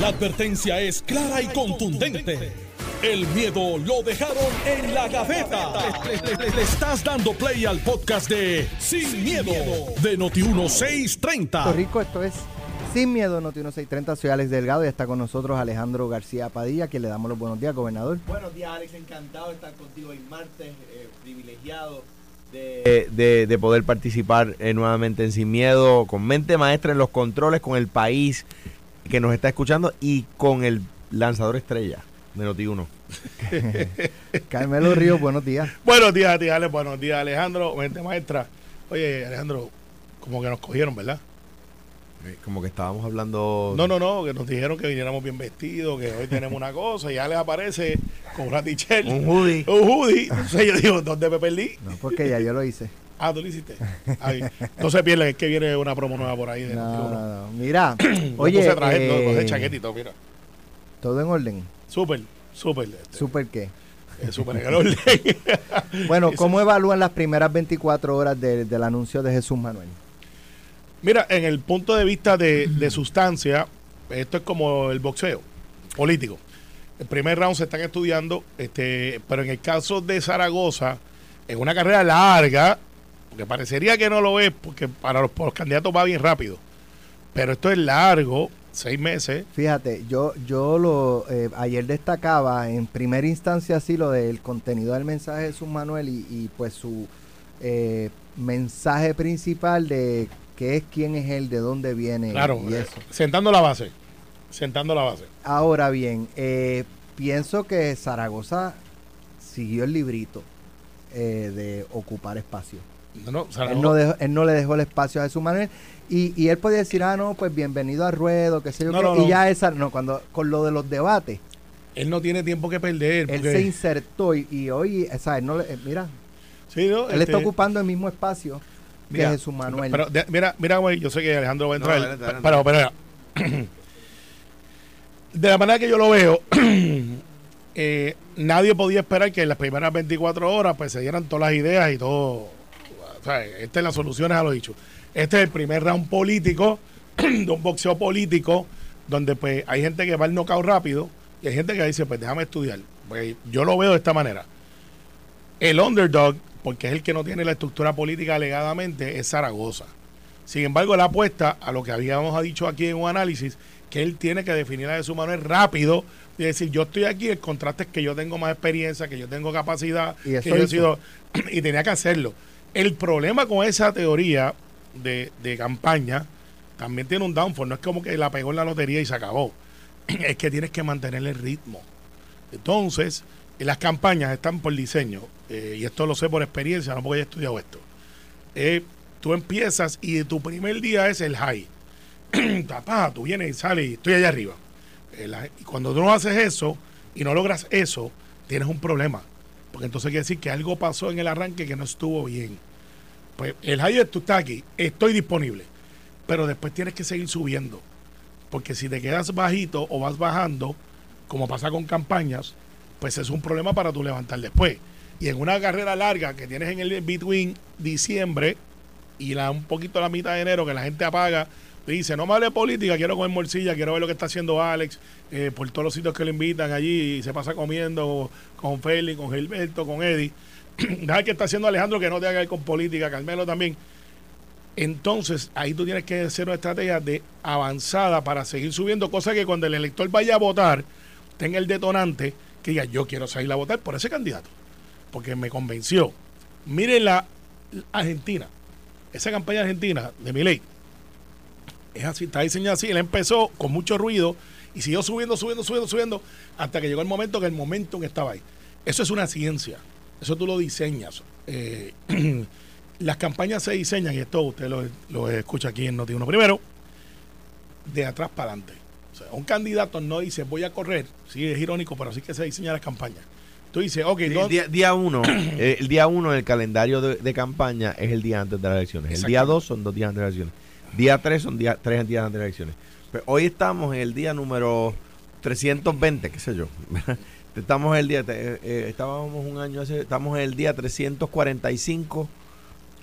La advertencia es clara y contundente. El miedo lo dejaron en la gaveta. Le, le- le estás dando play al podcast de Sin, miedo, de Noti1630. Puerto Rico, esto es Sin Miedo, Noti 1630. Soy Alex Delgado y está con nosotros Alejandro García Padilla, que le damos los buenos días, gobernador. Buenos días, Alex. Encantado de estar contigo hoy martes. eh, privilegiado de, de- de poder participar eh, nuevamente en Sin Miedo, con mente maestra en los controles, con el país que nos está escuchando y con el lanzador estrella de Noti1. Carmelo Ríos, buenos días. Buenos días a ti, Ale. Buenos días, Alejandro. Mente maestra. Oye, Alejandro, como que nos cogieron, ¿verdad? Eh, Como que estábamos hablando. No, no, no, que nos dijeron que viniéramos bien vestidos, que hoy tenemos una cosa y Alex aparece con una t-shirt, Un hoodie. un hoodie. Entonces yo digo, ¿dónde me perdí? No, porque ya yo lo hice. Ah, tú lo hiciste. Ay, no se pierdan, es que viene una promo nueva por ahí. De No, Noti1. no, no. Mira, oye, puse traje, no, puse eh, todo, mira. todo en orden. Súper, súper. este, ¿Súper qué? eh, súper en orden. Bueno, ¿cómo evalúan las primeras 24 horas de- del anuncio de Jesús Manuel? Mira, en el punto de vista de, de sustancia, esto es como el boxeo político. El primer round se están estudiando, este, pero en el caso de Zaragoza, en una carrera larga, porque parecería que no lo es, porque para los, para los candidatos va bien rápido, pero esto es largo, seis meses. Fíjate, yo, yo lo eh, ayer destacaba en primera instancia así lo del contenido del mensaje de Jesús Manuel y, y, pues su eh, mensaje principal de qué es quién es él, de dónde viene Claro, y eh, eso. sentando la base, sentando la base. Ahora bien, eh, pienso que Zaragoza siguió el librito eh, de ocupar espacio. No, Él no, dejó- él no le dejó el espacio a Jesús Manuel y, y él podía decir, ah, no, pues bienvenido a Ruedo, qué sé yo No, qué, no, y no. ya esa, no, cuando con lo de los debates, él no tiene tiempo que perder. él porque- se insertó y, y hoy, o sea, él no le- eh, mira, sí, ¿no? él está Este, ocupando el mismo espacio Mira, que Jesús Manuel. Pero de- mira, mira, güey, yo sé que Alejandro va a No, entrar. adelante, adelante. pero, pero, de la manera que yo lo veo, eh, nadie podía esperar que en las primeras 24 horas pues se dieran todas las ideas y todo. O sea, esta es las soluciones a lo dicho. Este es el primer round político, de un boxeo político, donde pues hay gente que va al knockout rápido y hay gente que dice, pues déjame estudiar. Pues yo lo veo de esta manera. El underdog, porque es el que no tiene la estructura política alegadamente, es Zaragoza. Sin embargo, la apuesta a lo que habíamos dicho aquí en un análisis, que él tiene que definir a su Manuel rápido y decir, yo estoy aquí, el contraste es que yo tengo más experiencia, que yo tengo capacidad, Y eso que yo he sido, y tenía que hacerlo. El problema con esa teoría de, de campaña también tiene un downfall, no es como que la pegó en la lotería y se acabó, es que tienes que mantener el ritmo. Entonces, las campañas están por diseño, eh, y esto lo sé por experiencia, no porque haya estudiado esto. Eh, tú empiezas y tu primer día es el high. Papá, tú vienes y sales y estoy allá arriba. Eh, y cuando tú no haces eso y no logras eso, tienes un problema. Porque entonces quiere decir que algo pasó en el arranque que no estuvo bien. Pues el high tú estás aquí, estoy disponible. Pero después tienes que seguir subiendo. Porque si te quedas bajito o vas bajando, como pasa con campañas, pues es un problema para tú levantar después. Y en una carrera larga que tienes en el between diciembre y la, un poquito la mitad de enero que la gente apaga, dice, no me hable de política, quiero comer morcilla, quiero ver lo que está haciendo Alex, eh, por todos los sitios que le invitan allí, y se pasa comiendo con Félix, con Gilberto, con Eddie. Deja que está haciendo Alejandro que no tenga que ver con política, Carmelo también. Entonces, ahí tú tienes que hacer una estrategia de avanzada para seguir subiendo, cosa que cuando el elector vaya a votar, tenga el detonante que diga, yo quiero salir a votar por ese candidato, porque me convenció. Miren la Argentina, esa campaña argentina de Milei, es así, está diseñada así, él empezó con mucho ruido y siguió subiendo, subiendo, subiendo, subiendo, hasta que llegó el momento que el momento que estaba ahí. Eso es una ciencia, eso tú lo diseñas. Eh, las campañas se diseñan, y esto usted lo, lo escucha aquí en Noti1 primero, de atrás para adelante. O sea, un candidato no dice voy a correr, sí es irónico, pero así que se diseña la campaña. Tú dices, ok, no- el día, día uno, eh, el día uno del calendario de, de campaña es el día antes de las elecciones. El día dos son dos días antes de las elecciones. Día tres son día, tres días antes de las elecciones. Pero hoy estamos en el día número 320, qué sé yo. Estamos en el día, eh, eh, estábamos un año hace, estamos en el día 345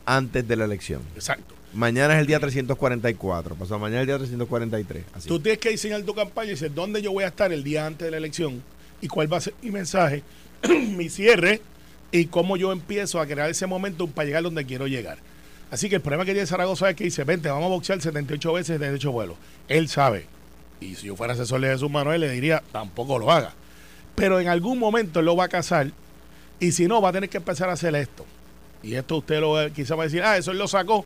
antes de la elección. Exacto. Mañana es el día 344, pasado mañana es el día 343. Así. Tú tienes que diseñar tu campaña y decir dónde yo voy a estar el día antes de la elección y cuál va a ser mi mensaje, mi cierre y cómo yo empiezo a crear ese momento para llegar donde quiero llegar. Así que el problema que tiene Zaragoza es que dice, vente, vamos a boxear 78 veces 78 vuelos. Él sabe. Y si yo fuera asesor de Jesús Manuel, le diría, tampoco lo haga. Pero en algún momento él lo va a casar y si no, va a tener que empezar a hacer esto. Y esto usted lo quizá va a decir, ah, eso él lo sacó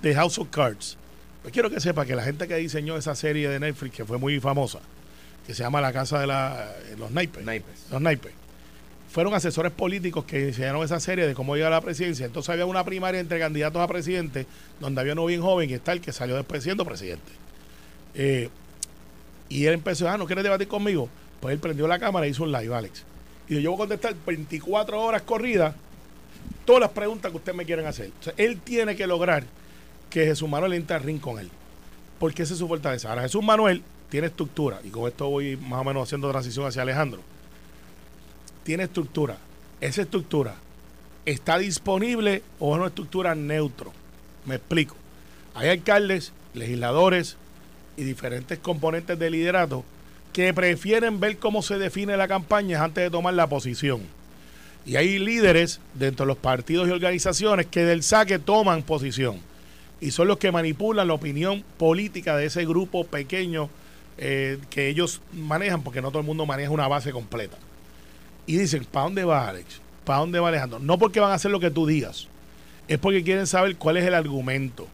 de House of Cards. Pues quiero que sepa que la gente que diseñó esa serie de Netflix, que fue muy famosa, que se llama La Casa de la, los Naipes, Naipes. los Naipes, fueron asesores políticos que diseñaron esa serie de cómo llegar a la presidencia. Entonces había una primaria entre candidatos a presidente, donde había uno bien joven y está el que salió después siendo presidente. Eh, y él empezó, ah, ¿no quieres debatir conmigo? Pues él prendió la cámara y hizo un live, Alex. Y yo voy a contestar 24 horas corridas todas las preguntas que ustedes me quieran hacer. O él tiene que lograr que Jesús Manuel entre al ring con él. Porque esa es su fortaleza. Ahora, Jesús Manuel tiene estructura. Y con esto voy más o menos haciendo transición hacia Alejandro. Tiene estructura. Esa estructura está disponible o es una estructura neutro. Me explico. Hay alcaldes, legisladores y diferentes componentes de liderato que prefieren ver cómo se define la campaña antes de tomar la posición. Y hay líderes dentro de los partidos y organizaciones que del saque toman posición. Y son los que manipulan la opinión política de ese grupo pequeño eh, que ellos manejan, porque no todo el mundo maneja una base completa. Y dicen, ¿para dónde va Alex? ¿Para dónde va Alejandro? No porque van a hacer lo que tú digas, es porque quieren saber cuál es el argumento.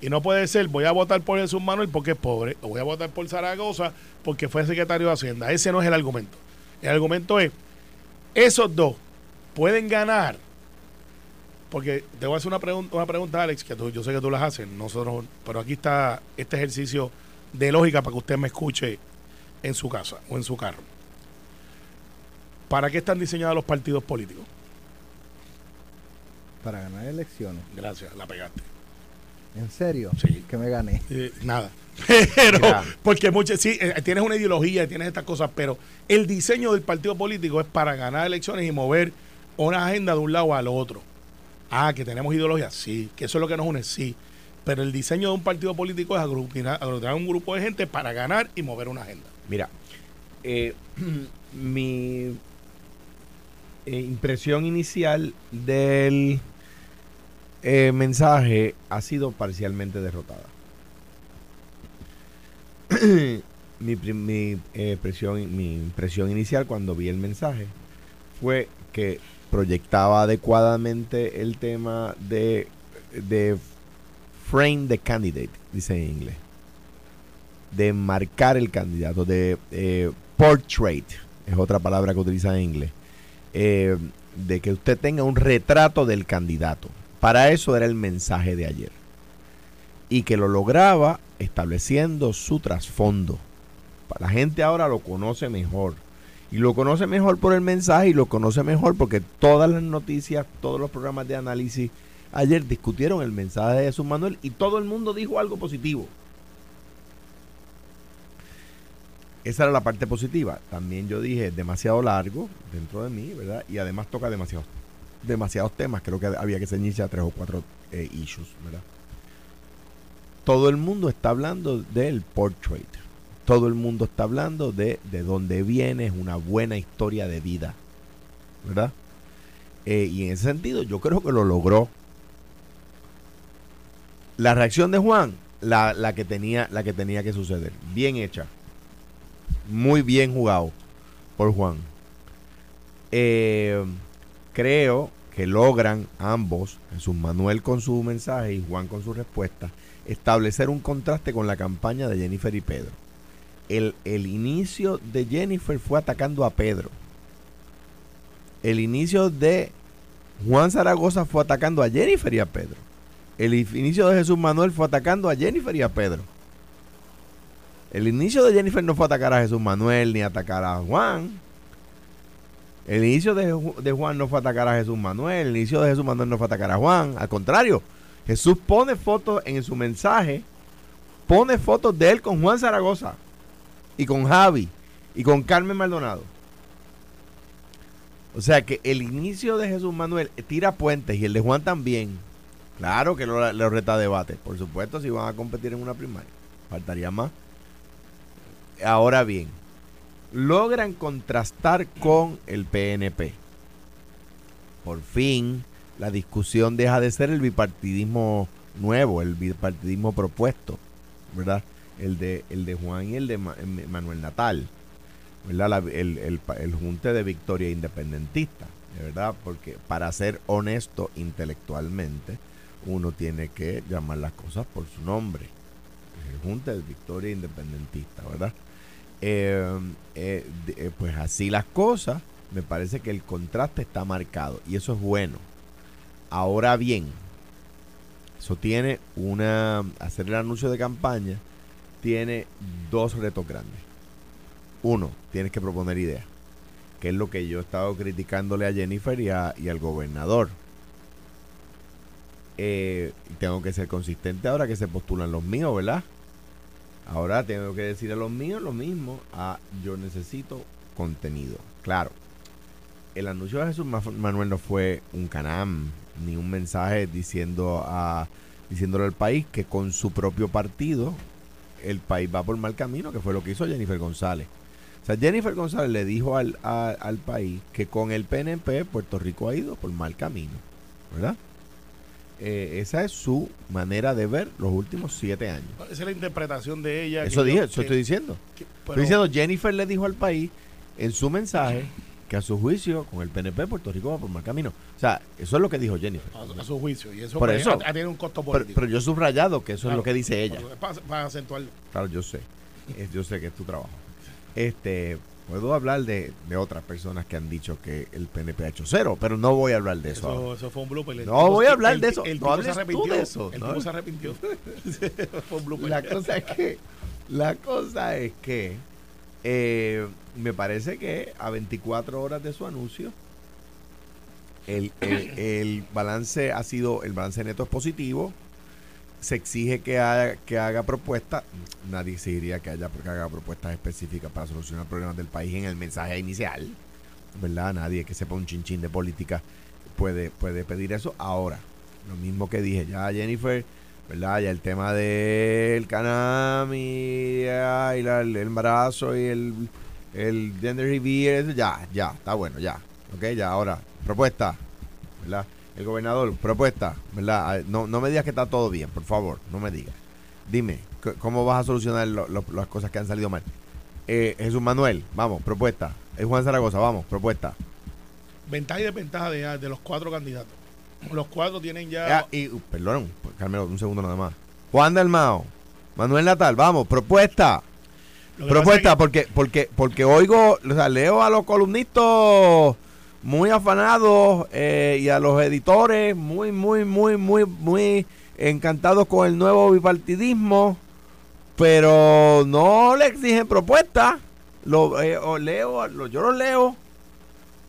Y no puede ser, voy a votar por Jesús Manuel porque es pobre, o voy a votar por Zaragoza porque fue secretario de Hacienda. Ese no es el argumento. El argumento es, esos dos pueden ganar. Porque te voy a hacer una pregunta, una pregunta Alex, que yo sé que tú las haces, nosotros, pero aquí está este ejercicio de lógica para que usted me escuche en su casa o en su carro. ¿Para qué están diseñados los partidos políticos? Para ganar elecciones. Gracias, la pegaste. ¿En serio? Sí. Que me gané. Eh, nada. Pero, porque muchas, sí, eh, tienes una ideología, tienes estas cosas, pero el diseño del partido político es para ganar elecciones y mover una agenda de un lado al otro. Ah, que tenemos ideología, sí, que eso es lo que nos une, sí. Pero el diseño de un partido político es aglutinar, aglutinar un grupo de gente para ganar y mover una agenda. Mira, eh, mi eh, impresión inicial del eh, mensaje ha sido parcialmente derrotada. mi, mi, eh, presión- mi impresión inicial cuando vi el mensaje fue que proyectaba adecuadamente el tema de, de frame the candidate, dice en inglés de marcar el candidato, de eh, portrait, es otra palabra que utiliza en inglés, eh, de que usted tenga un retrato del candidato. Para eso era el mensaje de ayer. Y que lo lograba estableciendo su trasfondo. La gente ahora lo conoce mejor. Y lo conoce mejor por el mensaje y lo conoce mejor porque todas las noticias, todos los programas de análisis ayer discutieron el mensaje de Jesús Manuel y todo el mundo dijo algo positivo. Esa era la parte positiva. También yo dije, demasiado largo dentro de mí, ¿verdad? Y además toca demasiados, demasiados temas. Creo que había que ceñirse a tres o cuatro eh, issues, ¿verdad? Todo el mundo está hablando del portrait. Todo el mundo está hablando de, de dónde viene, es una buena historia de vida, ¿verdad? Eh, y en ese sentido yo creo que lo logró. La reacción de Juan, la, la que tenía, la que tenía que suceder. Bien hecha. Muy bien jugado por Juan. Eh, creo que logran ambos, Jesús Manuel con su mensaje y Juan con su respuesta, establecer un contraste con la campaña de Jennifer y Pedro. El, el inicio de Jennifer fue atacando a Pedro. El inicio de Juan Zaragoza fue atacando a Jennifer y a Pedro. El inicio de Jesús Manuel fue atacando a Jennifer y a Pedro. El inicio de Jennifer no fue atacar a Jesús Manuel ni atacar a Juan. El inicio de, de Juan no fue atacar a Jesús Manuel. El inicio de Jesús Manuel no fue atacar a Juan. Al contrario, Jesús pone fotos en su mensaje. Pone fotos de él con Juan Zaragoza. Y con Javi. Y con Carmen Maldonado. O sea que el inicio de Jesús Manuel tira puentes y el de Juan también Claro que lo, lo reta debate. Por supuesto, si van a competir en una primaria. Faltaría más. Ahora bien, logran contrastar con el PNP. Por fin, la discusión deja de ser el bipartidismo nuevo, el bipartidismo propuesto, ¿verdad? El de, Juan y el de eh, Manuel Natal, ¿verdad? El, junte de victoria independentista, de verdad, porque para ser honesto intelectualmente, uno tiene que llamar las cosas por su nombre. El junte de victoria independentista, ¿verdad? Eh, eh, eh, pues así las cosas, me parece que el contraste está marcado y eso es bueno. Ahora bien, eso tiene una. Hacer el anuncio de campaña tiene dos retos grandes. Uno, tienes que proponer ideas, que es lo que yo he estado criticándole a Jennifer y, y al gobernador. Eh, tengo que ser consistente ahora que se postulan los míos, ¿verdad? Ahora tengo que decir a los míos lo mismo. A yo necesito contenido. Claro. El anuncio de Jesús Ma- Manuel no fue un canam ni un mensaje diciendo a diciéndole al país que con su propio partido el país va por mal camino, que fue lo que hizo Jennifer González. O sea, Jennifer González le dijo al, al país que con el PNP Puerto Rico ha ido por mal camino, ¿verdad? Eh, esa es su manera de ver los últimos siete años. Esa es la interpretación de ella. Eso dije, yo- eso que- estoy diciendo. que- Estoy diciendo, Jennifer le dijo al país en su mensaje que a su juicio con el PNP Puerto Rico va por mal camino. O sea, eso es lo que dijo Jennifer. a, a su juicio. Y eso, Por pues, eso. ha- tenido un costo político. pero yo he subrayado que eso es lo que dice ella. Para, para acentuarlo. Claro, yo sé. Yo sé que es tu trabajo. Este, puedo hablar de, de otras personas que han dicho que el PNP ha hecho cero, pero no voy a hablar de eso. ahora. Eso, eso fue un blooper. El No tipo- voy a hablar el- de eso. El No tipo se tú arrepintió. de eso, El ¿no? tipo se arrepintió. fue un blooper. La cosa es que, la cosa es que eh, me parece que a 24 horas de su anuncio, el, el- el balance ha sido, el balance neto es positivo. Se exige que haga, que haga propuestas. Nadie exigiría que haya que haga propuestas específicas para solucionar problemas del país en el mensaje inicial. ¿Verdad? Nadie que sepa un chinchín de política puede, puede pedir eso. Ahora, lo mismo que dije, ya Jennifer, ¿verdad? Ya el tema del canam y, la- el embarazo y el, el gender reveal, ya, ya, está bueno, ya. Ok, ya, ahora, propuesta, ¿verdad? El gobernador, propuesta, ¿verdad? Ah, No, no me digas que está todo bien, por favor, no me digas. Dime, ¿cómo vas a solucionar lo- lo- las cosas que han salido mal? Eh, Jesús Manuel, vamos, propuesta. Es Juan Zaragoza, vamos, propuesta. Ventaja y desventaja de, de los cuatro candidatos. Los cuatro tienen ya. Ah, y, uh, perdón, Carmelo, un segundo nada más. Juan Dalmao, Manuel Natal, vamos, propuesta. que Propuesta, porque, porque, porque oigo, o sea, leo a los columnistas muy afanados eh, y a los editores muy, muy, muy, muy, muy encantados con el nuevo bipartidismo, pero no le exigen propuestas. Lo, eh, o leo, lo- yo lo leo,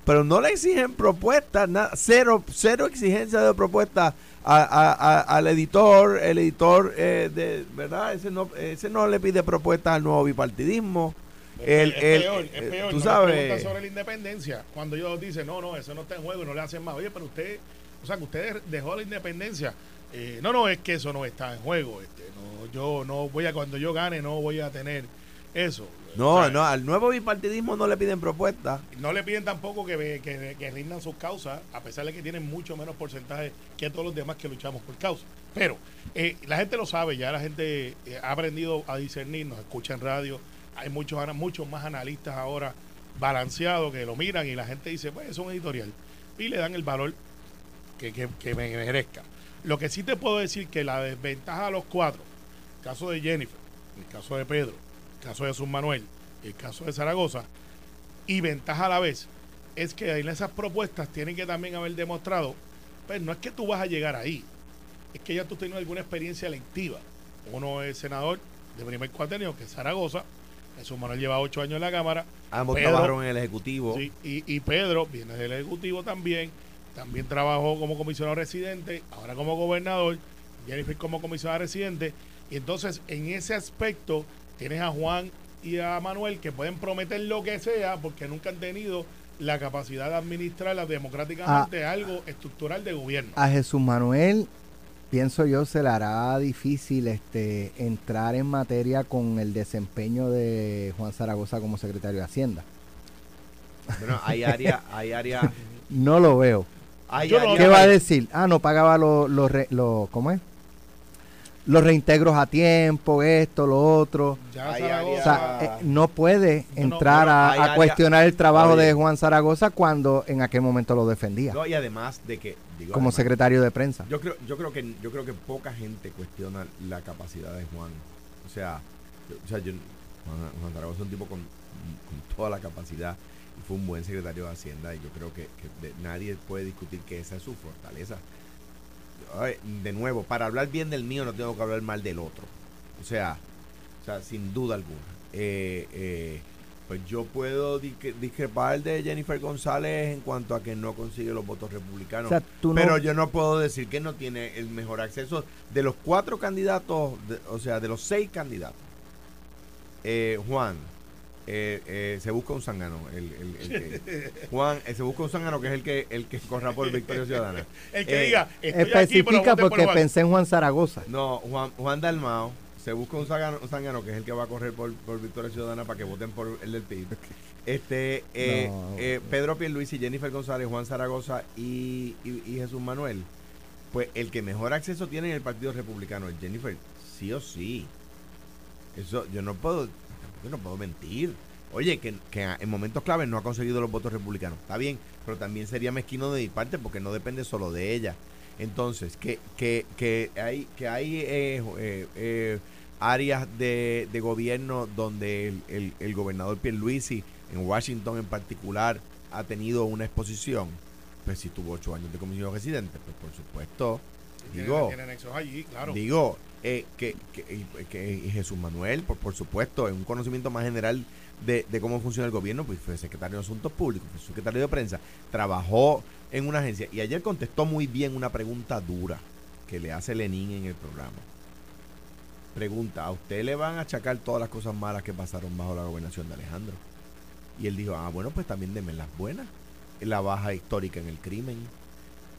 pero no le exigen propuestas, nada, cero, cero exigencia de propuestas a- a- a- al editor, el editor eh, de verdad, ese no, ese no le pide propuestas al nuevo bipartidismo. El, es, el- peor, eh, es peor. tú no le sabes, sobre la independencia. Cuando ellos dicen, no, no, eso no está en juego y no le hacen más. Oye, pero usted, o sea, que usted dejó la independencia. Eh, no, no, es que eso no está en juego. Este, no, yo no voy a, cuando yo gane, no voy a tener eso. no, O sea, no, al nuevo bipartidismo no le piden propuestas. No le piden tampoco que, que, que rindan sus causas, a pesar de que tienen mucho menos porcentaje que todos los demás que luchamos por causa. Pero eh, la gente lo sabe, ya la gente eh, ha aprendido a discernir, nos escucha en radio, hay muchos, muchos más analistas ahora balanceados que lo miran y la gente dice, pues es un editorial. Y le dan el valor que, que, que me merezca. Lo que sí te puedo decir que la desventaja a los cuatro, caso de Jennifer, el caso de Pedro, el caso de Jesús Manuel, el caso de Zaragoza, y ventaja a la vez, es que en esas propuestas tienen que también haber demostrado, pues no es que tú vas a llegar ahí, es que ya tú tienes alguna experiencia electiva. Uno es senador de primer cuatrenio, que es Zaragoza, Jesús Manuel lleva ocho años en la Cámara, Ambos Pedro- trabajaron en el Ejecutivo. Sí, y, y Pedro viene del Ejecutivo también. También trabajó como comisionado residente, ahora como gobernador. Jennifer como comisionada residente. Y entonces, en ese aspecto, tienes a Juan y a Manuel que pueden prometer lo que sea porque nunca han tenido la capacidad de administrar democráticamente algo estructural de gobierno. A Jesús Manuel pienso yo, se le hará difícil este entrar en materia con el desempeño de Juan Zaragoza como secretario de Hacienda. Bueno, hay áreas, hay áreas, No lo veo. hay ¿Qué va a decir? Ah, no pagaba los- ¿cómo es? Los reintegros a tiempo, esto, lo otro. Ya O sea, eh, no puede No, no, entrar a, cuestionar el trabajo Oye. de Juan Zaragoza cuando en aquel momento lo defendía No, y además de que, digo, como además, secretario de prensa. Yo creo, yo creo que yo creo que poca gente cuestiona la capacidad de Juan. O sea, yo- o sea, yo- Juan, Juan Zaragoza es un tipo con, con toda la capacidad y fue un buen secretario de Hacienda y yo creo que, que de- nadie puede discutir que esa es su fortaleza. Ay, de nuevo, para hablar bien del mío no tengo que hablar mal del otro. O sea, o sea sin duda alguna. Eh, eh, pues yo puedo discrepar de Jennifer González en cuanto a que no consigue los votos republicanos. O sea, tú no- Pero yo no puedo decir que no tiene el mejor acceso de los cuatro candidatos, de- o sea, de los seis candidatos. Eh, Juan, eh, eh, se busca un zángano. El, el- el que- Juan, eh, se busca un zángano que es el que el que corra por Victoria Ciudadana. El que Eh, diga, estoy aquí, pero Especifica por porque pensé en Juan Zaragoza. No, Juan, Juan Dalmao, se busca un zángano, un zángano que es el que va a correr por, por Victoria Ciudadana para que voten por el del PIB. Este, eh, No. eh, Pedro Pierluisi, Jennifer González, Juan Zaragoza y, y- y Jesús Manuel. Pues el que mejor acceso tiene en el Partido Republicano es Jennifer, sí o sí. Eso yo no puedo, yo no puedo mentir. Oye, que, que en momentos claves no ha conseguido los votos republicanos. Está bien, pero también sería mezquino de mi parte porque no depende solo de ella. Entonces, que, que, que hay, que hay eh, eh, eh, áreas de, de gobierno donde el, el, el gobernador Pierluisi, en Washington en particular, ha tenido una exposición. Pues si tuvo ocho años de comisionado residente, pues por supuesto, digo, allí, claro. Digo, eh, que, que, y- que Jesús Manuel, por, por supuesto, en un conocimiento más general de, de cómo funciona el gobierno, pues fue secretario de Asuntos Públicos, fue secretario de Prensa, trabajó en una agencia y ayer contestó muy bien una pregunta dura que le hace Lenín en el programa. Pregunta, ¿a usted le van a achacar todas las cosas malas que pasaron bajo la gobernación de Alejandro? Y él dijo, ah, bueno, pues también denme las buenas. La baja histórica en el crimen,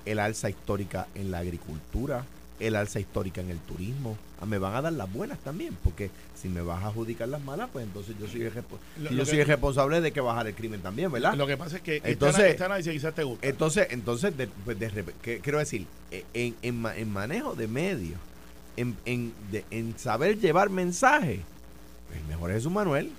el alza histórica en la agricultura, el alza histórica en el turismo. Ah, me van a dar las buenas también, porque si me vas a adjudicar las malas, pues entonces yo soy Lo- yo que- soy el responsable de que bajar el crimen también, ¿verdad? Lo que pasa es que Entonces- quizás te gusta. Entonces, entonces de, pues de que- quiero decir, eh, en, en, ma- en manejo de medios, en, en, de- en saber llevar mensajes, pues el mejor es Jesús Manuel.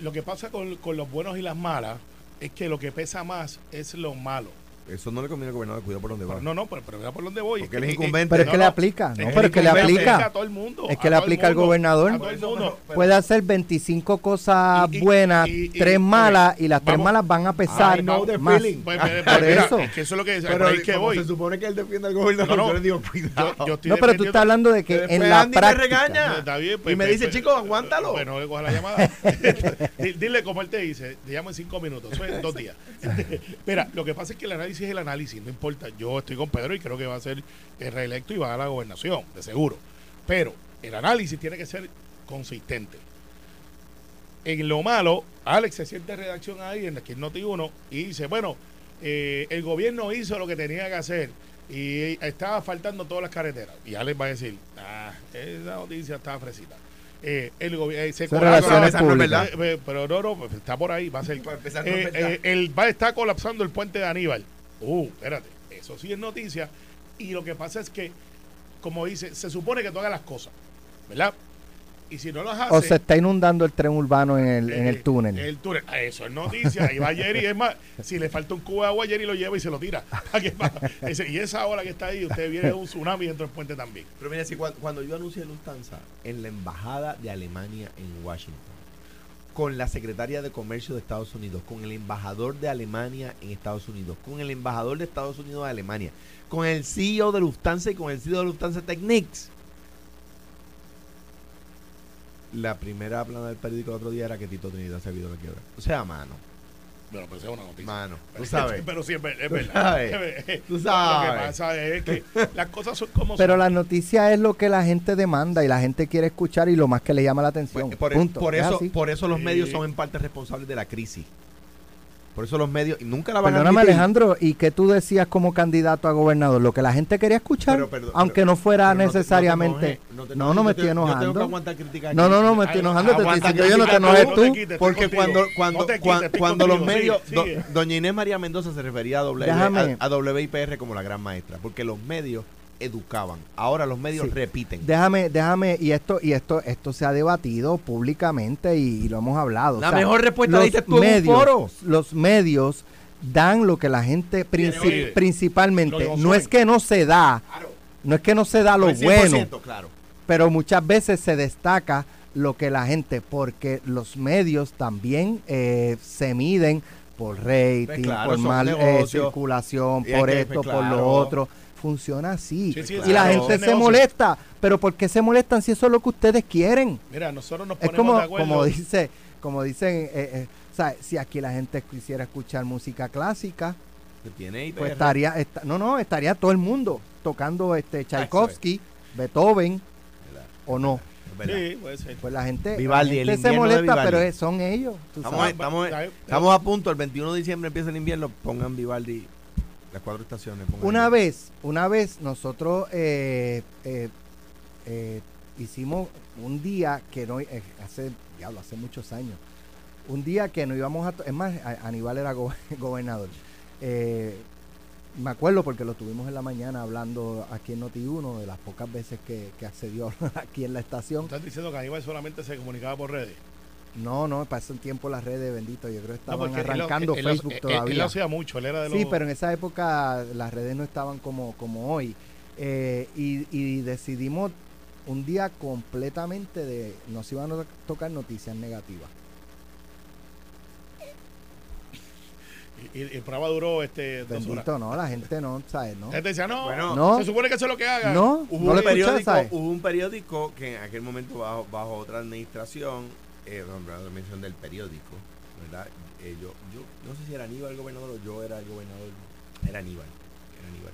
Lo que pasa con, con los buenos y las malas es que lo que pesa más es lo malo. Eso no le conviene al gobernador, cuidado por donde va. No, no, pero, pero vea por dónde voy. Porque Es él es que- incumbente. Pero es no, que le no. aplica, no, Es pero es que le aplica. a todo el mundo. Es que le aplica al gobernador. a todo el mundo. Puede hacer 25 cosas Y- y- buenas, y- y- tres y- malas, y las tres vamos- malas van a pesar the más. feeling. Pues, Ah, pues, por mira, eso. es que eso es lo que Pero ahí que voy. se supone que él defiende al gobernador, No, no. yo le digo, cuidado. Yo, yo estoy No, pero tú estás hablando de que en la Andy me práctica. regaña. Está bien, pues, y me pues, dice, pues, chico, aguántalo. Pues no le cojas la llamada. Di- Dile como él te dice, te llamo en cinco minutos, eso es dos días. Mira, lo que pasa es que el análisis es el análisis, no importa. Yo estoy con Pedro y creo que va a ser eh, reelecto y va a la gobernación, de seguro. Pero el análisis tiene que ser consistente. En lo malo, Alex se siente en redacción ahí en aquí en Noti 1 y dice, bueno, eh, el gobierno hizo lo que tenía que hacer y estaba faltando todas las carreteras. Y Alex va a decir, ah, esa noticia está fresita. Eh, el gobierno se públicas. verdad. eh, eh, pero no, no, pues está por ahí, va a ser. Eh, eh, el va está colapsando el puente de Aníbal. Uh, espérate, eso sí es noticia. Y lo que pasa es que, como dice, se supone que tú hagas las cosas, ¿verdad? Y si no las haces. O se está inundando el tren urbano en el, en eh, el túnel. El túnel. Ah, Eso es noticia. Ahí va Jerry. Es más, si le falta un cubo de agua, Jerry lo lleva y se lo tira. Y esa ola que está ahí, usted viene de un tsunami dentro del puente también. Pero mira, si cuando, cuando yo anuncié Lufthansa en la embajada de Alemania en Washington, con la secretaria de Comercio de Estados Unidos, con el embajador de Alemania en Estados Unidos, con el embajador de Estados Unidos de Alemania, con el CEO de Lufthansa y con el CEO de Lufthansa Technics. La primera plana del periódico el otro día era que Tito Trinidad se había ido a la quiebra. O sea, mano, Bueno, pues es una noticia. mano, tú sabes. Pero sí, es ver- es Tú verdad. sabes. Tú Lo sabes. que pasa es que las cosas son como Pero son. la noticia es lo que la gente demanda y la gente quiere escuchar y lo más que le llama la atención. Pues, por, Punto. por Es eso, así. por eso los medios son en parte responsables de la crisis. Por eso los medios y nunca la van a Perdóname admitir. Alejandro, ¿y qué tú decías como candidato a gobernador? Lo que la gente quería escuchar, Pero, perdón, aunque pero- no fuera pero no te- no te necesariamente... No, te no, me estoy te- Yo tengo que enojando. aguantar críticas No, no, no, me estoy enojando, te estoy diciendo yo, no te enojes no tú. quites, Porque cuando, cuando, quites, los medios, do- doña Inés María Mendoza se refería a, w, a, a WIPR como la gran maestra, porque los medios educaban. Ahora los medios Sí. repiten. Déjame, déjame, y esto, y esto, esto se ha debatido públicamente y, y lo hemos hablado. La mejor respuesta diste tú en un medios, foro. Los medios dan lo que la gente princi- oye, principalmente, no es que no se da, no es que no se da lo bueno, 100%, claro. pero muchas veces se destaca lo que la gente, porque los medios también eh, se miden por rating, Pues claro, por mal eh, circulación, por que- esto, por lo otro. Funciona así. Sí, sí, y la gente Es se molesta. Pero ¿por qué se molestan si eso es lo que ustedes quieren? Mira, nosotros nos Es ponemos como, de acuerdo. como dice, como dicen, eh, eh, o sea, si aquí la gente quisiera escuchar música clásica, tiene pues estaría, esta- no, no, estaría todo el mundo tocando este Ah, Tchaikovsky, Beethoven, o no. Es verdad. Sí, puede ser. Pues la gente, Vivaldi, la el gente se invierno de molesta, pero es- son ellos. Estamos, estamos, estamos a punto, el 21 de diciembre empieza el invierno, pongan Vivaldi, las cuatro estaciones. pongan Una ahí. vez, una vez nosotros eh, eh, eh, hicimos un día que no, eh, hace, diablo, hace muchos años, un día que no íbamos a, es más, Aníbal era go- gobernador. Eh, me acuerdo porque lo tuvimos en la mañana hablando aquí en Noti1, de las pocas veces que, que accedió aquí en la estación. Estás diciendo que Aníbal solamente se comunicaba por redes. No, no, para ese tiempo las redes, bendito, yo creo que estaban arrancando él lo- Facebook él- Él, todavía. lo hacía mucho, él era de los... Sí, pero en esa época las redes no estaban como, como hoy. Eh, y, y decidimos un día completamente de. Nos iban a tocar noticias negativas. Y, y el programa duró este, dos horas. Bendito, no, la gente no, ¿sabes? No. La gente decía, no, Bueno, No. se supone que eso es lo que hagan. No, Hubo, no un escuché, periódico, hubo un periódico que en aquel momento bajo, bajo otra administración, eh, no, la administración del periódico, ¿verdad? Eh, yo, yo no sé si era Aníbal el gobernador o yo era el gobernador, era Aníbal, era Aníbal.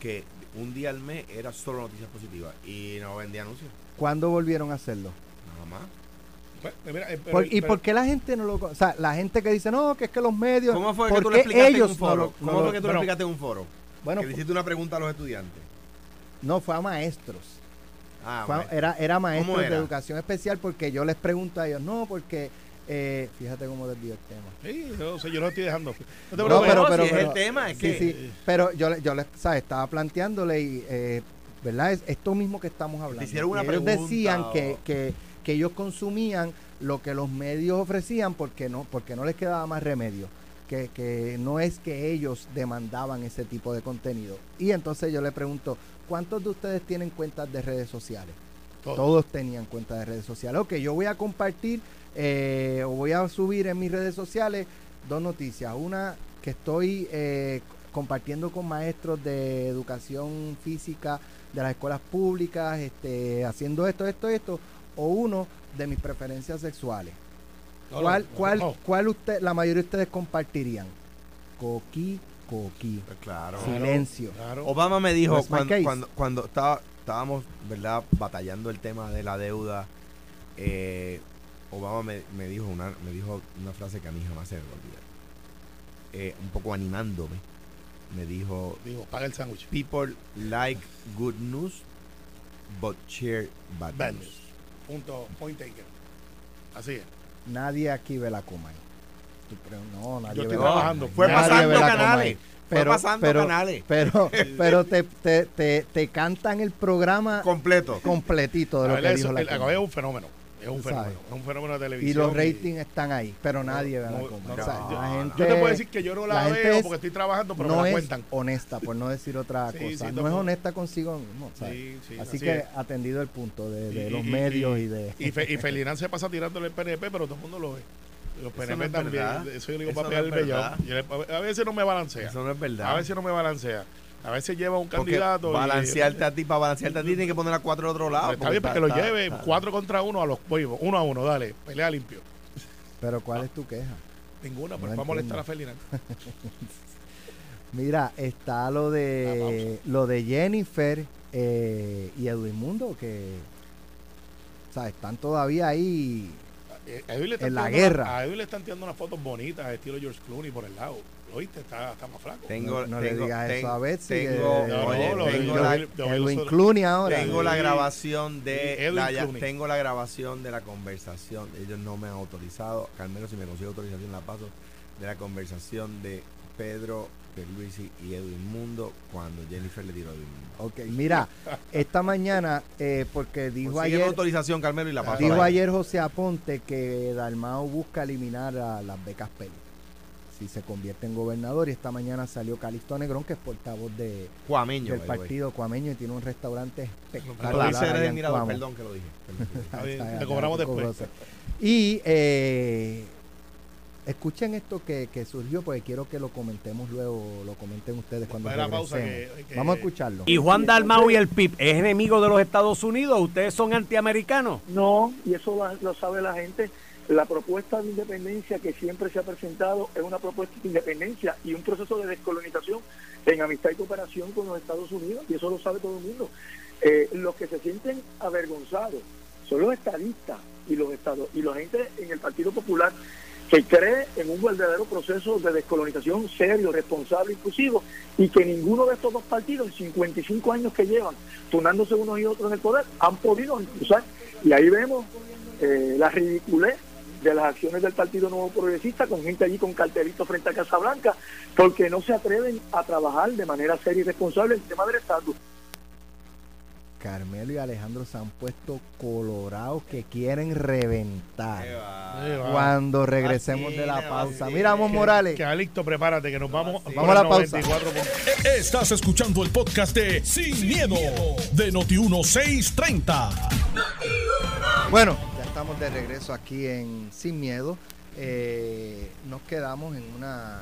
Que un día al mes era solo noticias positivas y no vendía anuncios, ¿Cuándo volvieron a hacerlo? nada más. Pues, mira, eh, pero- Por- ¿Y pero- por qué la gente no lo.? O sea, la gente que dice, no, que es que los medios. ¿Cómo fue que ¿por tú lo explicaste en un foro? no lo- ¿Cómo no fue lo- que tú lo bueno, explicaste en un foro? bueno, que le hiciste una pregunta a los estudiantes. no, fue a maestros. Ah, Fue a- bueno. era, era maestros ¿Cómo era? de educación especial porque yo les pregunto a ellos, no, porque. eh, fíjate cómo desvío el tema. Sí, yo, yo lo estoy dejando. No te No, pero- pero- es pero- el tema, es Sí, que... sí, pero yo, le- yo les, ¿sabes? Estaba planteándole y, eh, ¿verdad? Es esto mismo que estamos hablando. hicieron una ellos pregunta decían o- que, que, que ellos consumían lo que los medios ofrecían porque no, porque no les quedaba más remedio. Que, que no es que ellos demandaban ese tipo de contenido. Y entonces yo le pregunto, ¿cuántos de ustedes tienen cuentas de redes sociales? Todo. Todos tenían cuentas de redes sociales. Ok, yo voy a compartir eh, o voy a subir en mis redes sociales dos noticias. Una que estoy eh, compartiendo con maestros de educación física de las escuelas públicas, este, haciendo esto, esto, esto. O uno de mis preferencias sexuales. No, ¿Cuál, no, cuál, no. cuál usted, la mayoría de ustedes compartirían? Coqui, coqui. Pues claro. Silencio. Claro. Obama me dijo cuando, cuando, cuando estaba, estábamos, ¿verdad?, batallando el tema de la deuda. eh, Obama me, me dijo una me dijo una frase que a mí jamás se me va a olvidar. Eh, un poco animándome. Me dijo, Digo, paga el sándwich. people like good news, but share bad, Bad news. news. Punto, point taken. Así es. Nadie aquí ve la coma. Tú crees- No, nadie Yo ve estoy trabajando. Fue Nadie pasando ve canales. Comay. Fue pasando canales. Pero, pero te, te, te, te cantan el programa Completo. completito de lo que verdad, dijo la el- es un fenómeno. Es un fenómeno. sabes. Es un fenómeno de Y televisión. los ratings están ahí, pero nadie ve la no, Comay. no, O sea, no, la no. gente, Yo te puedo decir que yo no la, la gente veo es- porque estoy trabajando, pero no me la es cuentan. honesta, por no decir otra Sí, cosa. sí, no es honesta consigo mismo. ¿sabes? Sí, sí, así, así que es. atendido el punto de, de Y- los y- medios y- y, de... Y, Fe- y Felinán se pasa tirándole el PNP, pero todo el mundo lo ve. Los Eso PNP no es también. verdad. Eso yo le digo Eso para pegar no el. Yo A veces no me balancea. Eso no es verdad. A veces no me balancea. A veces lleva un Porque candidato. y- balancearte a ti, para balancearte a ti, tienes que poner a cuatro al otro lado. Está bien para que lo lleve cuatro contra uno a los pollos. Uno a uno, dale. Pelea limpio. Pero ¿cuál es tu queja? Ninguna, No pero va a molestar a Felinán. Mira, está lo de lo de Jennifer eh, y Edwin Mundo que o sea, están todavía ahí a Edwin le están En la tirando guerra. una- a Edwin le están tirando unas fotos bonitas, estilo George Clooney por el lado. ¿Lo viste? Está, está más flaco. Tengo, No- no le tengo- digas eso tengo- a Betsy, que- Tengo, No, oye, no, lo de- tengo la, de- de- Edwin Clooney ahora. tengo la grabación de Edwin la, ya- tengo la grabación de la conversación. Ellos no me han autorizado. Carmelo, si me consigue autorización la paso de la conversación de Pedro, Luisi y Edwin Mundo cuando Jennifer le tiró a Edwin Mundo. Ok, mira, esta mañana, eh, porque dijo Consígueme ayer, autorización, Carmelo, y la paso. dijo ayer José Aponte que Dalmao busca eliminar a las becas Peli. Si se convierte en gobernador, y esta mañana salió Calixto Negrón, que es portavoz de, Cuameño, del partido cuameño y tiene un restaurante Lo espectacular. allá el en mirador, Cuamo. perdón que lo dije. Le cobramos después. Y eh, escuchen esto que, que surgió, porque quiero que lo comentemos luego, lo comenten ustedes cuando la pausa regresemos. que- que- Vamos a escucharlo. Y Juan Dalmau y el PIB es enemigo de los Estados Unidos. ¿Ustedes son antiamericanos? No, y eso la- lo sabe la gente. La propuesta de independencia que siempre se ha presentado es una propuesta de independencia y un proceso de descolonización en amistad y cooperación con los Estados Unidos, y eso lo sabe todo el mundo. Eh, los que se sienten avergonzados son los estadistas y los estados y la gente en el Partido Popular que cree en un verdadero proceso de descolonización serio, responsable, inclusivo, y que ninguno de estos dos partidos, en 55 años que llevan, tunándose unos y otros en el poder, han podido impulsar. Y ahí vemos eh, la ridiculez de las acciones del Partido Nuevo Progresista, con gente allí con cartelitos frente a Casa Blanca, porque no se atreven a trabajar de manera seria y responsable el tema del estatus. Carmelo y Alejandro se han puesto colorados que quieren reventar. Qué va. Eh, va. Cuando regresemos de la pausa. vacile. Mira, Vamos Que- Morales. Que Alixto, prepárate, que nos vamos, Vamos a la pausa. 94 puntos. Estás escuchando el podcast de Sin, miedo, de Noti1630. Bueno, ya estamos de regreso aquí en Sin Miedo. Eh, nos quedamos en una.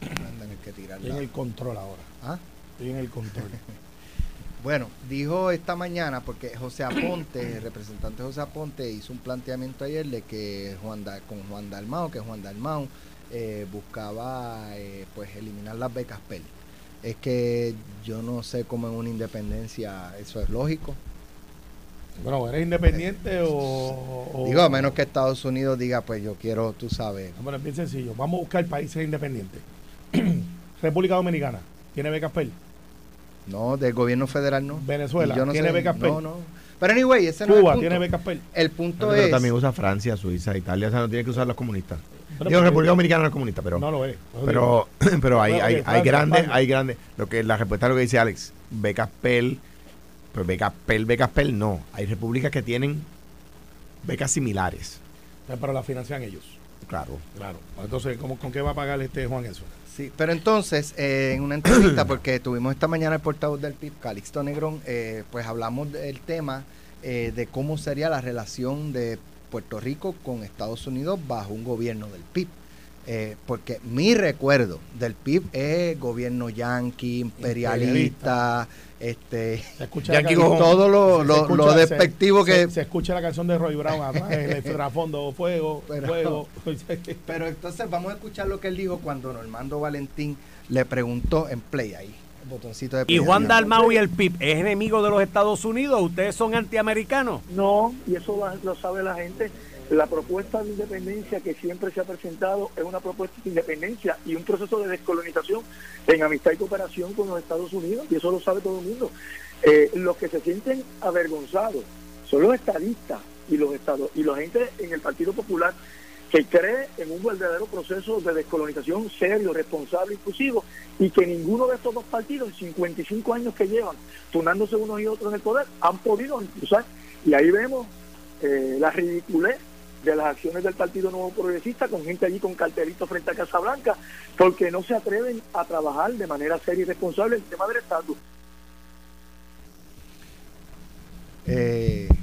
Tener que Estoy tirarla. en el control ahora. ¿Ah? Estoy en el control. Bueno, dijo esta mañana, porque José Aponte, el representante José Aponte, hizo un planteamiento ayer de que Juan Da- con Juan Dalmao, que Juan Dalmao eh, buscaba eh, pues eliminar las becas PEL. Es que yo no sé cómo en una independencia eso es lógico. bueno, ¿eres independiente o...? o- Digo, a menos que Estados Unidos diga, pues yo quiero, tú sabes, Bueno, es bien sencillo. Vamos a buscar países independientes. República Dominicana. ¿Tiene becas PEL? No, del gobierno federal no. Venezuela, yo no ¿tiene sé, becas No. Pero anyway, ese no es el Cuba punto. tiene becas PEL. El punto Pero es... también usa Francia, Suiza, Italia, o sea, no tiene que usar los comunistas. Pero Digo, República Dominicana no es comunista, pero No lo es. pero pero hay, hay, hay grandes, hay grandes. Lo que la respuesta a lo que dice Alex, becas PEL, pues becas PEL, becas PEL no. Hay repúblicas que tienen becas similares. Pero la financian ellos. Claro. Claro. Entonces, ¿cómo, ¿con qué va a pagar este Juan eso? Sí, pero entonces, eh, en una entrevista, porque tuvimos esta mañana el portavoz del PIB, Calixto Negrón, eh, pues hablamos del tema eh, de cómo sería la relación de Puerto Rico con Estados Unidos bajo un gobierno del PIB. Eh, porque mi recuerdo del PIB es gobierno yanqui, imperialista, este, Yankee la Gojón. todo lo, se lo- escucha- lo se- despectivo se- que... Se, escucha la canción de Roy Brown atrás, el trasfondo, fuego, Pero- fuego. Pero entonces vamos a escuchar lo que él dijo cuando Normando Valentín le preguntó en play ahí, el botoncito de Y. Juan. Dalmau y el PIB es enemigo de los Estados Unidos. ¿Ustedes son antiamericanos? No, y eso lo sabe la gente. La propuesta de independencia que siempre se ha presentado es una propuesta de independencia y un proceso de descolonización en amistad y cooperación con los Estados Unidos, y eso lo sabe todo el mundo. Eh, los que se sienten avergonzados son los estadistas y los estados y la gente en el Partido Popular que cree en un verdadero proceso de descolonización serio, responsable, inclusivo, y que ninguno de estos dos partidos, en 55 años que llevan, tunándose unos y otros en el poder, han podido impulsar. Y ahí vemos eh, la ridiculez de las acciones del Partido Nuevo Progresista, con gente allí con cartelitos frente a Casa Blanca, porque no se atreven a trabajar de manera seria y responsable el tema del estatus. Eh,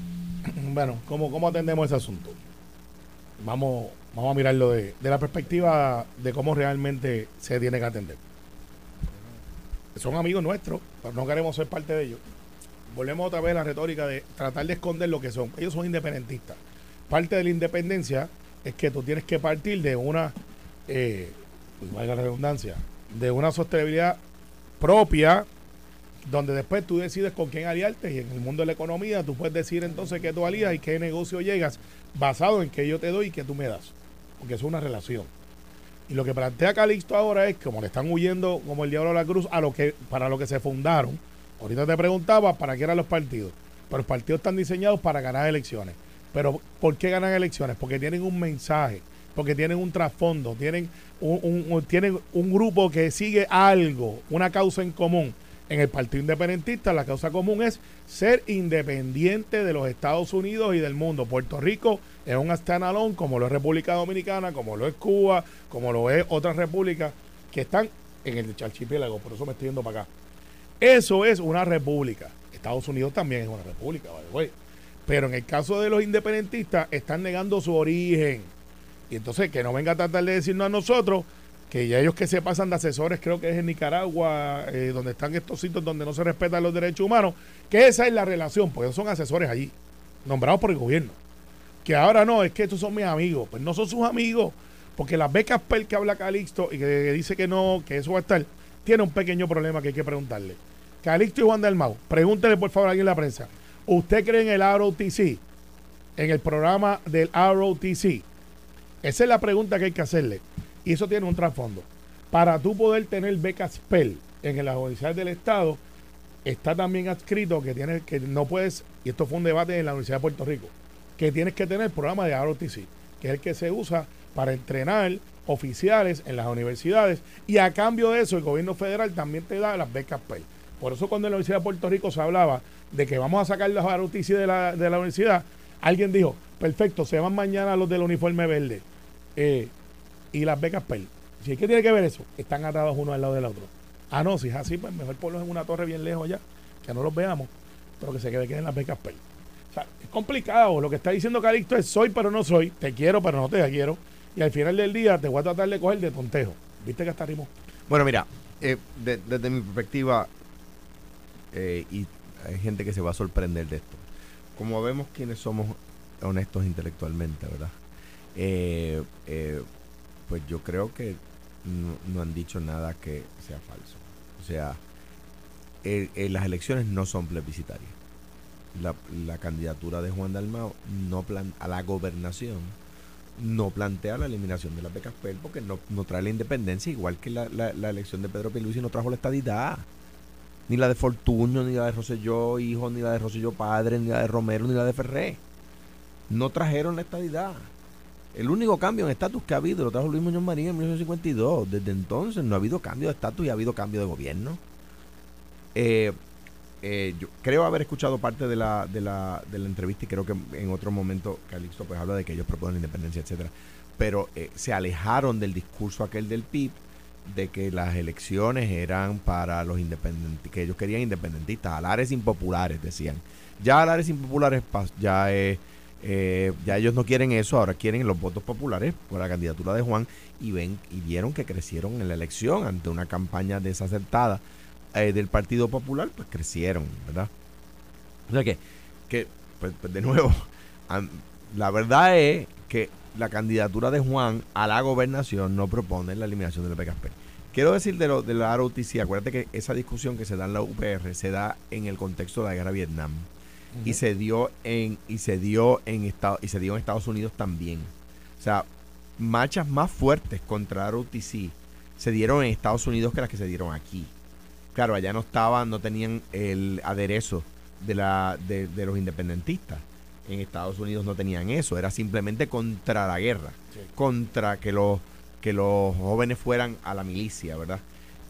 Bueno, ¿cómo, ¿cómo atendemos ese asunto? Vamos, vamos a mirarlo de, de la perspectiva de cómo realmente se tiene que atender. Son amigos nuestros, pero no queremos ser parte de ellos. Volvemos otra vez a la retórica de tratar de esconder lo que son. Ellos son independentistas. Parte de la independencia es que tú tienes que partir de una, eh, pues valga la redundancia, de una sostenibilidad propia donde después tú decides con quién aliarte y en el mundo de la economía tú puedes decir entonces qué tú alías y qué negocio llegas basado en qué yo te doy y qué tú me das. Porque es una relación. Y lo que plantea Calixto ahora es como le están huyendo como el diablo a la cruz a lo que para lo que se fundaron. Ahorita te preguntaba para qué eran los partidos. Pero los partidos están diseñados para ganar elecciones. Pero ¿por qué ganan elecciones? Porque tienen un mensaje, porque tienen un trasfondo, tienen un, tienen un grupo que sigue algo, una causa en común. En el Partido Independentista la causa común es ser independiente de los Estados Unidos y del mundo. Puerto Rico es un standalone como lo es República Dominicana, como lo es Cuba, como lo es otras repúblicas que están en el archipiélago. Por eso me estoy yendo para acá. Eso es una república. Estados Unidos también es una república, by the. Pero en el caso de los independentistas, están negando su origen. Y entonces que no venga a tratar de decirnos a nosotros que ya ellos que se pasan de asesores, creo que es en Nicaragua, eh, donde están estos sitios donde no se respetan los derechos humanos, que esa es la relación, porque son asesores allí, nombrados por el gobierno. Que ahora no, es que estos son mis amigos. Pues no son sus amigos, porque las becas PEL que habla Calixto y que dice que no, que eso va a estar, tiene un pequeño problema que hay que preguntarle. Calixto y Juan Dalmau, pregúntele por favor a alguien en la prensa. ¿Usted cree en el ROTC? En el programa del ROTC. Esa es la pregunta que hay que hacerle. Y eso tiene un trasfondo. Para tú poder tener becas PEL en las universidades del Estado, está también adscrito que tienes que no puedes, y esto fue un debate en la Universidad de Puerto Rico, que tienes que tener el programa de ROTC, que es el que se usa para entrenar oficiales en las universidades y a cambio de eso el gobierno federal también te da las becas PEL. Por eso cuando en la Universidad de Puerto Rico se hablaba de que vamos a sacar las ROTC de la, de la universidad, alguien dijo, perfecto, se van mañana los del uniforme verde eh, y las becas PEL. Si ¿Qué tiene que ver eso? Están atados uno al lado del otro. Ah, no, si es así, pues mejor ponlos en una torre bien lejos allá, que no los veamos, pero que se quede- las becas PEL. O sea, es complicado. Lo que está diciendo Calixto es soy, pero no soy. Te quiero, pero no te quiero. Y al final del día te voy a tratar de coger de tontejo. ¿Viste que hasta rimó? Bueno, mira, eh, de- desde mi perspectiva, eh, y hay gente que se va a sorprender de esto. Como vemos quienes somos honestos intelectualmente, ¿verdad? Eh, eh, pues yo creo que no, han dicho nada que sea falso. O sea, las elecciones no son plebiscitarias. La, la candidatura de Juan Dalmao no plan, a la gobernación no plantea la eliminación de las becas PEL porque no, no trae la independencia, igual que la, la- la elección de Pedro Pierluisi no trajo la estadidad. Ni la de Fortuño, ni la de Rosselló hijo, ni la de Rosselló padre, ni la de Romero, ni la de Ferré. No trajeron la estadidad. El único cambio en estatus que ha habido lo trajo Luis Muñoz Marín en 1952. Desde entonces no ha habido cambio de estatus y ha habido cambio de gobierno. Eh, eh, yo creo haber escuchado parte de la, de, la, de la entrevista y creo que en otro momento Calixto pues habla de que ellos proponen independencia, etcétera. Pero eh, se alejaron del discurso aquel del PIB de que las elecciones eran para los independentistas, que ellos querían independentistas, alares impopulares, decían. Ya alares impopulares ya eh, eh, ya ellos no quieren eso, ahora quieren los votos populares por la candidatura de Juan y ven y vieron que crecieron en la elección ante una campaña desacertada eh, del Partido Popular, pues crecieron, ¿verdad? O sea que, que pues, pues, de nuevo, la verdad es que la candidatura de Juan a la gobernación no propone la eliminación del PKP. Quiero decir de, lo, de la ROTC, acuérdate que esa discusión que se da en la UPR se da en el contexto de la guerra de Vietnam y se dio en y se dio en Estados y se dio en Estados Unidos también. O sea, marchas más fuertes contra ROTC se dieron en Estados Unidos que las que se dieron aquí. Claro, allá no estaban, no tenían el aderezo de la de, de los independentistas. En Estados Unidos no tenían eso, era simplemente contra la guerra, contra que los que los jóvenes fueran a la milicia, ¿verdad?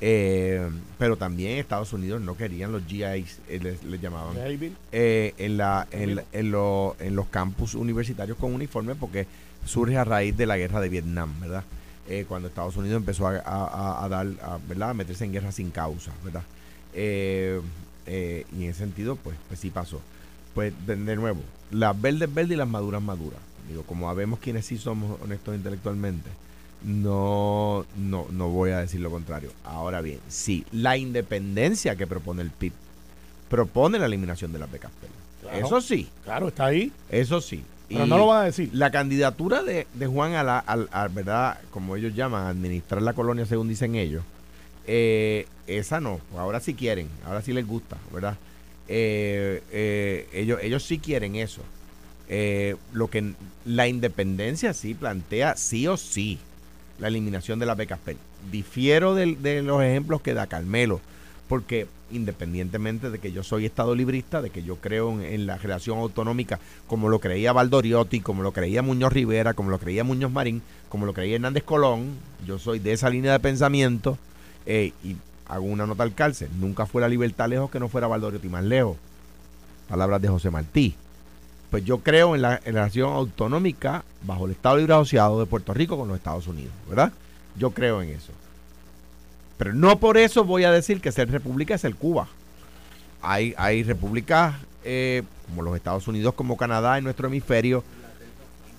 Eh, pero también Estados Unidos no querían los GIs, eh, les, les llamaban eh, en, la, en, en, lo- en los campus universitarios con uniforme porque surge a raíz de la guerra de Vietnam, ¿verdad? Eh, cuando Estados Unidos empezó a, a- a- a dar, a, ¿verdad? A meterse en guerra sin causa, ¿verdad? Eh, eh, y en ese sentido, pues, pues sí pasó. Pues de, de nuevo, las verdes verdes y las maduras maduras. Digo, como sabemos quienes sí somos honestos intelectualmente, no, no, no voy a decir lo contrario. Ahora bien, sí, la independencia que propone el PIB propone la eliminación de las becas PEL. Claro. Eso sí, claro, está ahí, eso sí. pero Y no lo van a decir. La candidatura de, de Juan a la, al- a, ¿verdad? Como ellos llaman, administrar la colonia según dicen ellos, eh, esa no, ahora sí quieren, ahora sí les gusta, ¿verdad? Eh, eh, ellos, ellos sí quieren eso. Eh, lo que la independencia sí plantea sí o sí la eliminación de las becas PEL. Difiero de, los ejemplos que da Carmelo, porque independientemente de que yo soy estado librista, de que yo creo en, en la relación autonómica, como lo creía Valdoriotti, como lo creía Muñoz Rivera, como lo creía Muñoz Marín, como lo creía Hernández Colón, yo soy de esa línea de pensamiento eh, y hago una nota al cárcel. Nunca fue la libertad lejos que no fuera Valdoriotti más lejos. Palabras de José Martí. Pues yo creo en la, relación autonómica bajo el Estado Libre Asociado de Puerto Rico con los Estados Unidos, ¿verdad? Yo creo en eso. Pero no por eso voy a decir que ser república es el Cuba. Hay, hay repúblicas eh, como los Estados Unidos, como Canadá en nuestro hemisferio,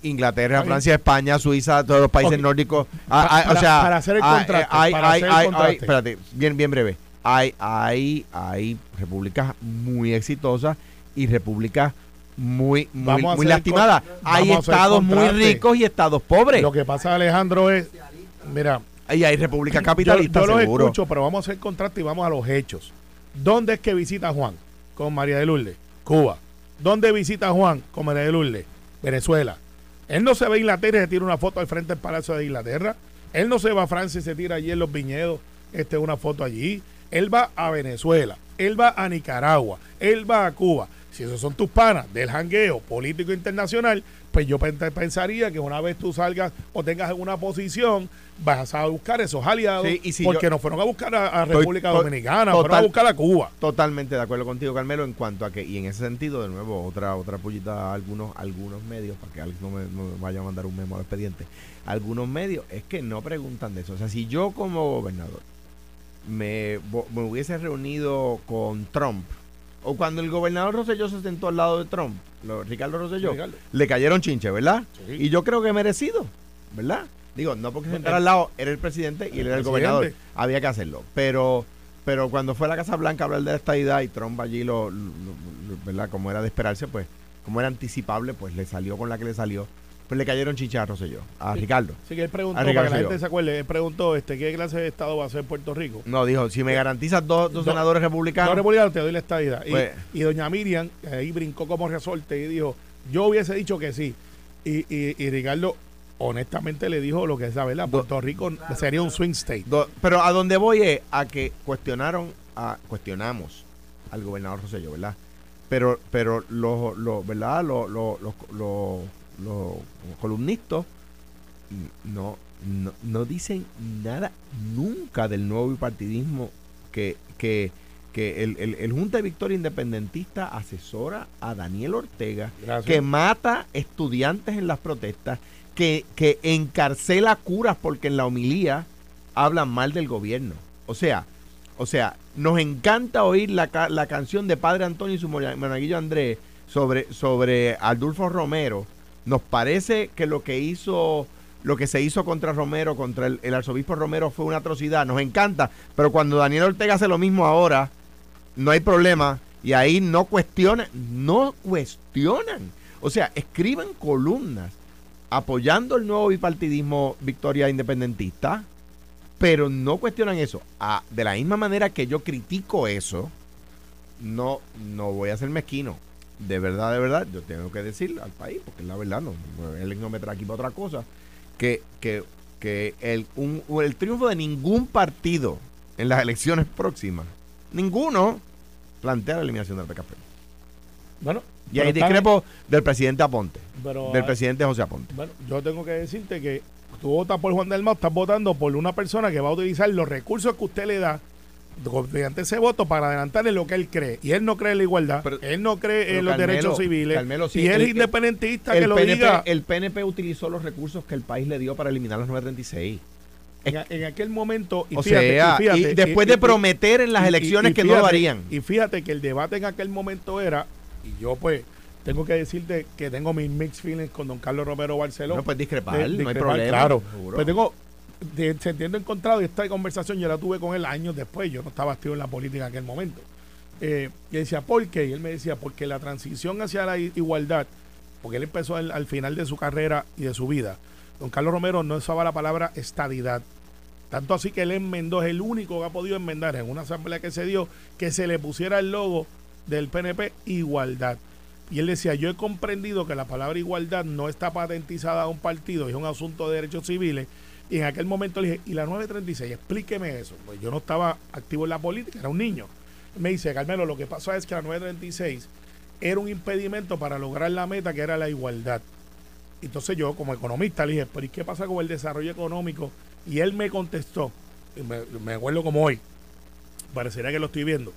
Inglaterra. Francia, España, Suiza, todos los países nórdicos. Ah, ah, para- o sea, para hacer el ah, contraste, eh, hay- para hay- hacer el hay- contraste. hay- espérate, bien, bien breve. Hay, hay, hay repúblicas muy exitosas y repúblicas muy, muy, muy con- Hay estados muy ricos y estados pobres. Lo que pasa, Alejandro, es, mira, Y hay repúblicas yo, capitalistas, yo los seguro. escucho, pero vamos a hacer contraste y vamos a los hechos. ¿Dónde es que visita Juan con María de Lourdes? Cuba. ¿Dónde visita Juan con María de Lourdes? Venezuela. Él no se va a Inglaterra y se tira una foto al frente del Palacio de Inglaterra. Él no se va a Francia y se tira allí en los viñedos este, una foto allí. Él va a Venezuela. Él va a Nicaragua. Él va a Cuba. Si esos son tus panas del jangueo político internacional, pues yo pen- pensaría que una vez tú salgas o tengas alguna posición, vas a buscar esos aliados. Sí, y si porque yo- no fueron a buscar a, República Dominicana, fueron a total- buscar a Cuba. Totalmente de acuerdo contigo, Carmelo, en cuanto a que, y en ese sentido, de nuevo, otra otra pullita a algunos, algunos medios, para que alguien no me, no me vaya a mandar un memo al expediente, algunos medios es que no preguntan de eso. O sea, si yo como gobernador me, me hubiese reunido con Trump, o cuando el gobernador Rosselló se sentó al lado de Trump, lo- Ricardo Rosselló, Ricardo. le cayeron chinche, ¿verdad? Sí. Y yo creo que merecido, ¿verdad? Digo, no porque se sentara al lado, era el presidente y él era el gobernador. Había que hacerlo. Pero pero cuando fue a la Casa Blanca a hablar de esta idea y Trump allí, lo, lo- lo- ¿verdad? Como era de esperarse, pues, como era anticipable, pues le salió con la que le salió. Pues le cayeron chicharros yo, a Ricardo. Así que él preguntó, A para que Ricardo la gente se acuerde, él preguntó este, qué clase de Estado va a ser Puerto Rico. No, dijo, si me garantizas dos, dos Do- senadores No, republicanos, republicano, te doy la estadidad. Y, Pues- y doña Miriam, ahí brincó como resorte y dijo, yo hubiese dicho que sí. Y, y, y Ricardo, honestamente, le dijo lo que es la verdad. Do- Puerto Rico sería un swing state. do- pero a donde voy es a que cuestionaron, a, cuestionamos al gobernador Rosselló, ¿verdad? Pero, pero los, los, ¿verdad? Los, los, los, los- columnistas no, no, no dicen nada nunca del nuevo bipartidismo que, que, que el, el, el Junta de Victoria Independentista asesora a Daniel Ortega, Gracias. que mata estudiantes en las protestas, que, que encarcela curas porque en la homilía hablan mal del gobierno. O sea, o sea, nos encanta oír la, la canción de Padre Antonio y su mona- monaguillo Andrés sobre, sobre Adolfo Romero. Nos parece que lo que hizo, lo que se hizo contra Romero, contra el, arzobispo Romero fue una atrocidad. Nos encanta, pero cuando Daniel Ortega hace lo mismo ahora, no hay problema. Y ahí no cuestionan, no cuestionan. O sea, escriben columnas apoyando el nuevo bipartidismo Victoria Independentista, pero no cuestionan eso. De la misma manera que yo critico eso, no, no voy a ser mezquino. De verdad, de verdad, yo tengo que decir al país, porque es la verdad, no, él no me trae aquí para otra cosa, que, que, que el, un- el triunfo de ningún partido en las elecciones próximas, ninguno, plantea la eliminación del PKP. Bueno, Y ahí discrepo del presidente Aponte, pero, del presidente José Aponte. Bueno, yo tengo que decirte que tú votas por Juan del Mao, estás votando por una persona que va a utilizar los recursos que usted le da mediante ese voto para adelantarle lo que él cree. Y él no cree en la igualdad, Pero- él no cree en los Carmelo- derechos civiles. Carmelo, sí, y él es independentista que el, lo PNP, diga. el PNP utilizó los recursos que el país le dio para eliminar los 936. en, en aquel momento, y o fíjate, sea, y, fíjate, y después y- de prometer en las elecciones que no lo harían. Y fíjate que el debate en aquel momento era, y yo pues tengo que decirte que tengo mis mixed feelings con don Carlos Romero Barceló. No puedes discrepar, de- no hay problema. Claro, seguro. pues tengo de, sentiendo encontrado y esta conversación yo la tuve con él años después, yo no estaba activo en la política en aquel momento. Eh, y decía, ¿por qué? Y él me decía, porque la transición hacia la igualdad, porque él empezó al, al final de su carrera y de su vida, don Carlos Romero no usaba la palabra estadidad, Tanto así que él enmendó, es el único que ha podido enmendar en una asamblea que se dio, que se le pusiera el logo del PNP igualdad. Y él decía, yo he comprendido que la palabra igualdad no está patentizada a un partido, es un asunto de derechos civiles. Y en aquel momento le dije, ¿y la 936? Explíqueme eso. Pues yo no estaba activo en la política, era un niño. Me dice, Carmelo, lo que pasó es que la 936 era un impedimento para lograr la meta que era la igualdad. Entonces yo, como economista, le dije, ¿pero y qué pasa con el desarrollo económico? Y él me contestó, me, me acuerdo como hoy, parecería que lo estoy viendo,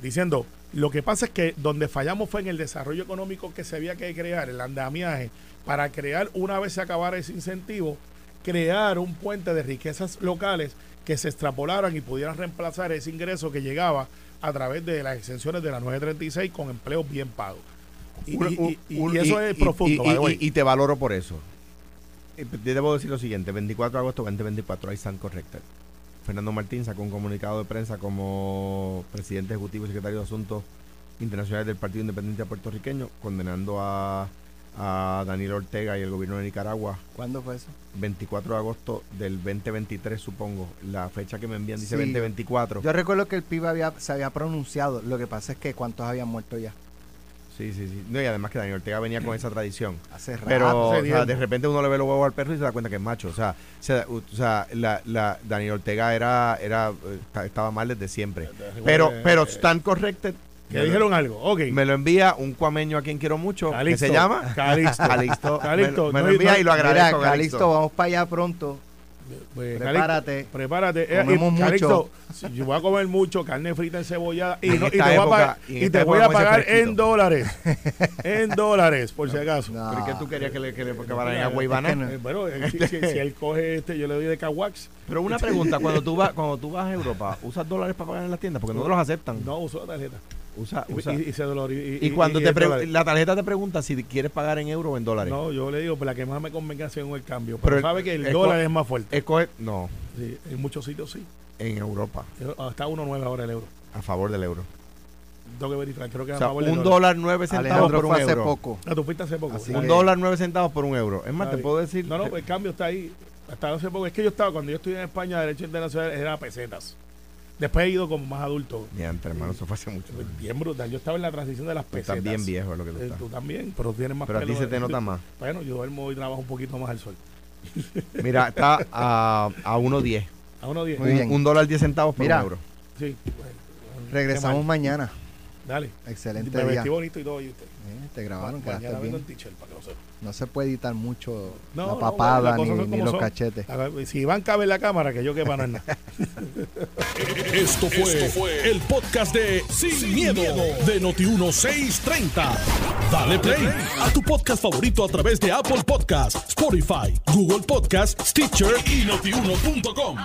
diciendo, lo que pasa es que donde fallamos fue en el desarrollo económico que se había que crear, el andamiaje, para crear, una vez se acabara ese incentivo, crear un puente de riquezas locales que se extrapolaran y pudieran reemplazar ese ingreso que llegaba a través de las exenciones de la 936 con empleos bien pagos. Y, Un- y- y- un- y eso es profundo. y- te valoro por eso. Eh, Te debo decir lo siguiente: 24 de agosto 2024, ahí están correctas. Fernando Martín sacó un comunicado de prensa como presidente ejecutivo y secretario de Asuntos Internacionales del Partido Independiente Puertorriqueño, condenando a, a Daniel Ortega y el gobierno de Nicaragua. ¿Cuándo fue eso? 24 de agosto del 2023, supongo. La fecha que me envían dice Sí. 2024. Yo recuerdo que el PIB había, se había pronunciado. Lo que pasa es que cuántos habían muerto ya. Sí, sí, sí. No, y además que Daniel Ortega venía con esa tradición. Hace rato. Pero o hace sea, de repente uno le ve los huevos al perro y se da cuenta que es macho. O sea, se- o sea la, la Daniel Ortega era, era eh, esta- estaba mal desde siempre. Pero, pero están corrected. Que dijeron algo. Ok. Me lo envía un cuameño a quien quiero mucho. Calixto. que se llama? Calixto. Calixto. Calixto, Me, lo- me no, lo envía no, y lo Mira, agradezco. Calixto, vamos para allá pronto. Pues, Prepárate. Calixto, prepárate. Eh, Comemos Calixto, mucho. yo voy a comer mucho carne frita encebollada y, En no- y te voy a y te voy a pagar en dólares. en dólares, por si acaso. No, ¿Pero qué tú querías que le que banana? que no. Eh, bueno, eh, si, si- si él coge este, yo le doy de Kawax. Pero una pregunta, cuando tú vas cuando tú vas a Europa, ¿usas dólares para pagar en las tiendas? Porque no te los aceptan. No uso la tarjeta. Usa, Y, usa. y- y se dolor. Y, Y cuando te es pre- la tarjeta te pregunta si quieres pagar en euros o en dólares. No, yo le digo, pues la que más me convenga según el cambio. Pero, Pero sabe que el es dólar es más fuerte. Escoge, no, Sí, en muchos sitios sí. en Europa, Está 1.9 ahora el euro. a favor del euro. Tengo que verificar, creo que O es a sea, favor del un dólar nueve centavos Alejandro por un fue hace euro. poco. Ah, tú fuiste hace poco. Así Un que- dólar nueve centavos por un euro. Es más, Está te bien. puedo decir. No, no, pues el cambio está ahí. Hasta hace poco. Es que yo estaba, cuando yo estudié en España, Derecho Internacional, era pesetas. Después he ido como más adulto. Mira, entre hermano, eso fue hace mucho. Pues, Bien brutal. Yo estaba en la transición de las Tú pesetas. estás bien viejo, es lo que tú Eh, estás. Tú también, pero tienes más Pero a ti se te nota más. Bueno, yo duermo y trabajo un poquito más al sol. Mira, está a, a 1.10. A uno diez. Muy Un, bien. un dólar 10 centavos por Mira. un euro. Sí. bueno, Regresamos mañana. Dale. Excelente Me día. vestí bonito y todo. ¿y usted? Eh, te grabaron, Mañana quedaste bien. para que lo sepa. No se puede editar mucho No, la no, papada ni, los son. cachetes. Si Iván cabe la cámara, que yo quepa no es nada. Esto fue, el podcast de Sin, miedo, de Noti1630. Dale play a tu podcast favorito a través de Apple Podcasts, Spotify, Google Podcasts, Stitcher y notiuno.com.